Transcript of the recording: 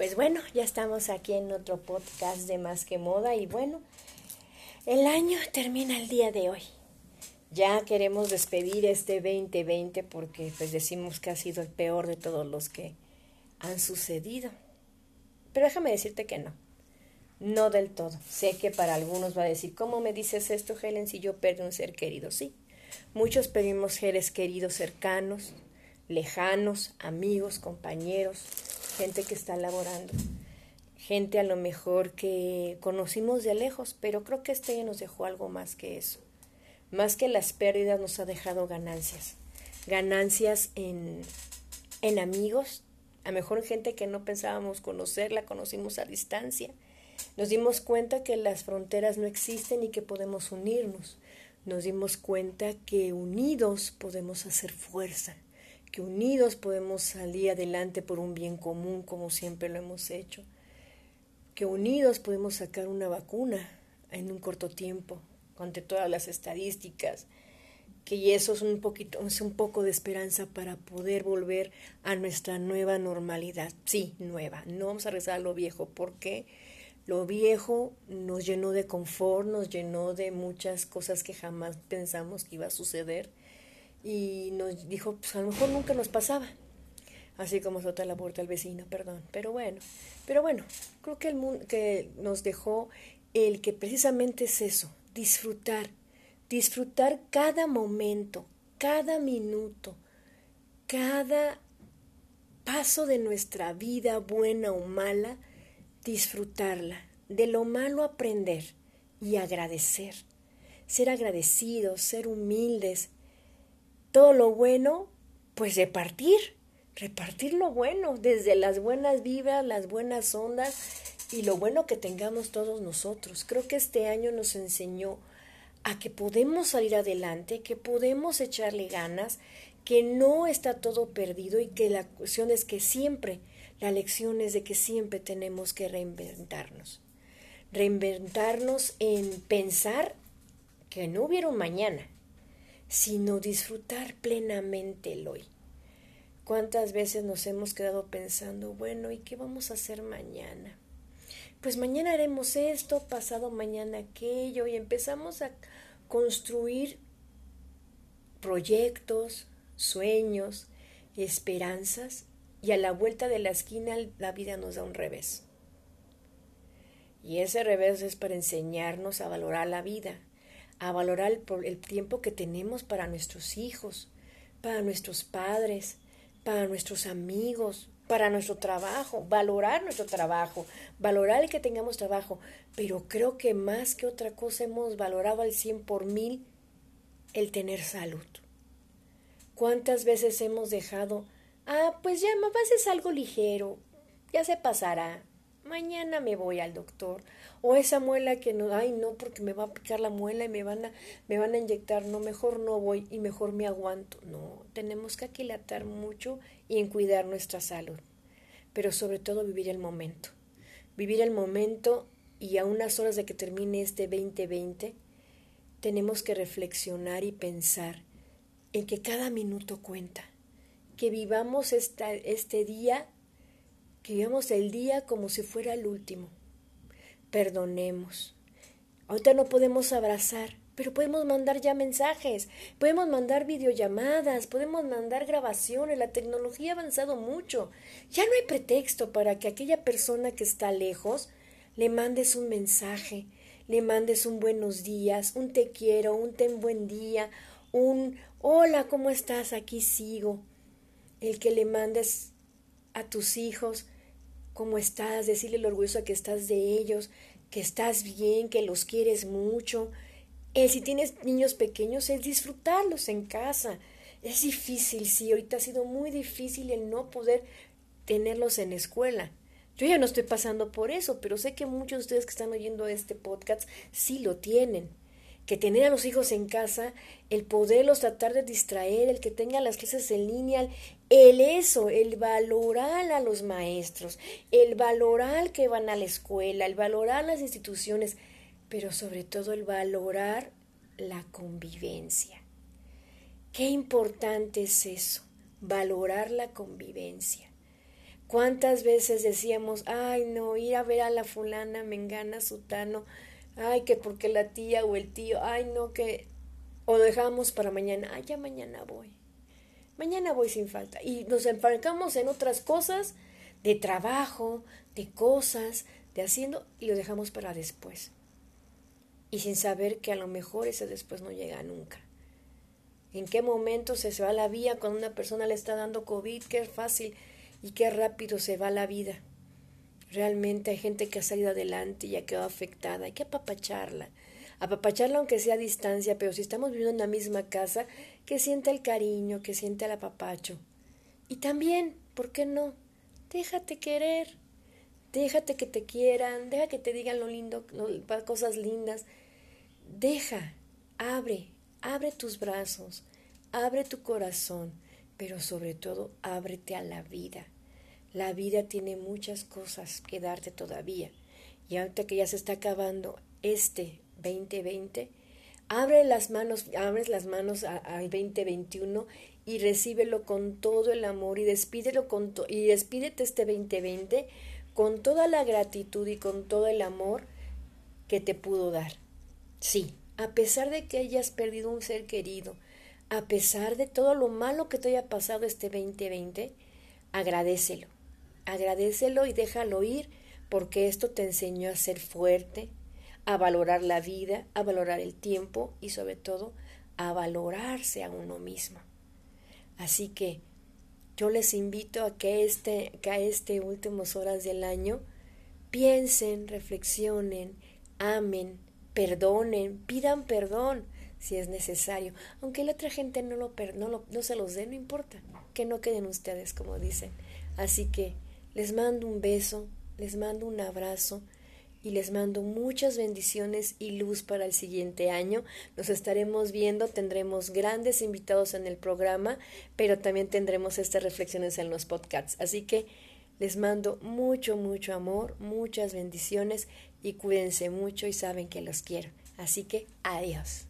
Pues bueno, ya estamos aquí en otro podcast de Más que Moda y bueno, el año termina el día de hoy. Ya queremos despedir este 2020 porque pues decimos que ha sido el peor de todos los que han sucedido. Pero déjame decirte que no. No del todo. Sé que para algunos va a decir, ¿cómo me dices esto, Helen, si yo perdí un ser querido? Sí. Muchos pedimos seres queridos cercanos, lejanos, amigos, compañeros, gente que está laborando, gente a lo mejor que conocimos de lejos, pero creo que este año nos dejó algo más que eso. Más que las pérdidas nos ha dejado ganancias. Ganancias en, en amigos, a lo mejor gente que no pensábamos conocer, la conocimos a distancia. Nos dimos cuenta que las fronteras no existen y que podemos unirnos. Nos dimos cuenta que unidos podemos hacer fuerza que unidos podemos salir adelante por un bien común como siempre lo hemos hecho, que unidos podemos sacar una vacuna en un corto tiempo ante todas las estadísticas, que eso es un poquito es un poco de esperanza para poder volver a nuestra nueva normalidad. Sí, nueva. No vamos a rezar a lo viejo porque lo viejo nos llenó de confort, nos llenó de muchas cosas que jamás pensamos que iba a suceder y nos dijo, pues a lo mejor nunca nos pasaba. Así como sota la puerta al vecino, perdón. Pero bueno, pero bueno, creo que el mundo que nos dejó el que precisamente es eso, disfrutar, disfrutar cada momento, cada minuto, cada paso de nuestra vida, buena o mala, disfrutarla, de lo malo aprender y agradecer, ser agradecidos, ser humildes, todo lo bueno, pues repartir, repartir lo bueno, desde las buenas vibras, las buenas ondas y lo bueno que tengamos todos nosotros. Creo que este año nos enseñó a que podemos salir adelante, que podemos echarle ganas, que no está todo perdido y que la cuestión es que siempre, la lección es de que siempre tenemos que reinventarnos. Reinventarnos en pensar que no hubiera un mañana, sino disfrutar plenamente el hoy. ¿Cuántas veces nos hemos quedado pensando, bueno, ¿y qué vamos a hacer mañana? Pues mañana haremos esto, pasado mañana aquello, y empezamos a construir proyectos, sueños, esperanzas, y a la vuelta de la esquina la vida nos da un revés. Y ese revés es para enseñarnos a valorar la vida, a valorar el, tiempo que tenemos para nuestros hijos, para nuestros padres, para nuestros amigos, para nuestro trabajo, valorar nuestro trabajo, valorar el que tengamos trabajo, pero creo que más que otra cosa hemos valorado al cien por mil el tener salud. ¿Cuántas veces hemos dejado, ah, pues ya, mamá, es algo ligero, ya se pasará, mañana me voy al doctor, o esa muela que no, ay no, porque me va a picar la muela y me van a, me van a inyectar, no, mejor no voy y mejor me aguanto. No, tenemos que aquilatar mucho y en cuidar nuestra salud, pero sobre todo vivir el momento. Vivir el momento y a unas horas de que termine este 2020, tenemos que reflexionar y pensar en que cada minuto cuenta, que vivamos esta, este día, vivamos el día como si fuera el último perdonemos. Ahorita no podemos abrazar, pero podemos mandar ya mensajes, podemos mandar videollamadas, podemos mandar grabaciones, la tecnología ha avanzado mucho. Ya no hay pretexto para que aquella persona que está lejos le mandes un mensaje, le mandes un buenos días, un te quiero, un ten buen día, un hola, ¿cómo estás? Aquí sigo. El que le mandes a tus hijos cómo estás, decirle lo orgulloso que estás de ellos, que estás bien, que los quieres mucho. El si tienes niños pequeños, es disfrutarlos en casa. Es difícil, sí, ahorita ha sido muy difícil el no poder tenerlos en escuela. Yo ya no estoy pasando por eso, pero sé que muchos de ustedes que están oyendo este podcast sí lo tienen que tener a los hijos en casa, el poderlos tratar de distraer, el que tengan las clases en línea, el eso, el valorar a los maestros, el valorar que van a la escuela, el valorar las instituciones, pero sobre todo el valorar la convivencia. Qué importante es eso, valorar la convivencia. ¿Cuántas veces decíamos, ay no, ir a ver a la fulana, me engana sutano, ay que porque la tía o el tío, ay no, que... O dejamos para mañana, ay ya mañana voy. Mañana voy sin falta. Y nos enfrascamos en otras cosas, de trabajo, de cosas, de haciendo, y lo dejamos para después. Y sin saber que a lo mejor ese después no llega nunca. ¿En qué momento se va la vía cuando una persona le está dando COVID? Qué fácil y qué rápido se va la vida. Realmente hay gente que ha salido adelante y ha quedado afectada. Hay que apapacharla. Apapacharla aunque sea a distancia, pero si estamos viviendo en la misma casa, que sienta el cariño, que sienta el apapacho. Y también, ¿por qué no? Déjate querer. Déjate que te quieran, deja que te digan lo lindo, cosas lindas. Deja, abre, abre tus brazos, abre tu corazón pero sobre todo ábrete a la vida. La vida tiene muchas cosas que darte todavía. Y ahorita que ya se está acabando este 2020, abre las manos, abres las manos al 2021 y recíbelo con todo el amor y despídelo con y despídete este 2020 con toda la gratitud y con todo el amor que te pudo dar. Sí, a pesar de que hayas perdido un ser querido, a pesar de todo lo malo que te haya pasado este 2020, agradecelo. Agradecelo y déjalo ir porque esto te enseñó a ser fuerte, a valorar la vida, a valorar el tiempo y sobre todo a valorarse a uno mismo. Así que yo les invito a que este, que a este últimos horas del año piensen, reflexionen, amen, perdonen, pidan perdón si es necesario. Aunque la otra gente no, lo, no, lo, no se los dé, no importa, que no queden ustedes, como dicen. Así que les mando un beso, les mando un abrazo y les mando muchas bendiciones y luz para el siguiente año. Nos estaremos viendo, tendremos grandes invitados en el programa, pero también tendremos estas reflexiones en los podcasts. Así que les mando mucho, mucho amor, muchas bendiciones y cuídense mucho y saben que los quiero. Así que adiós.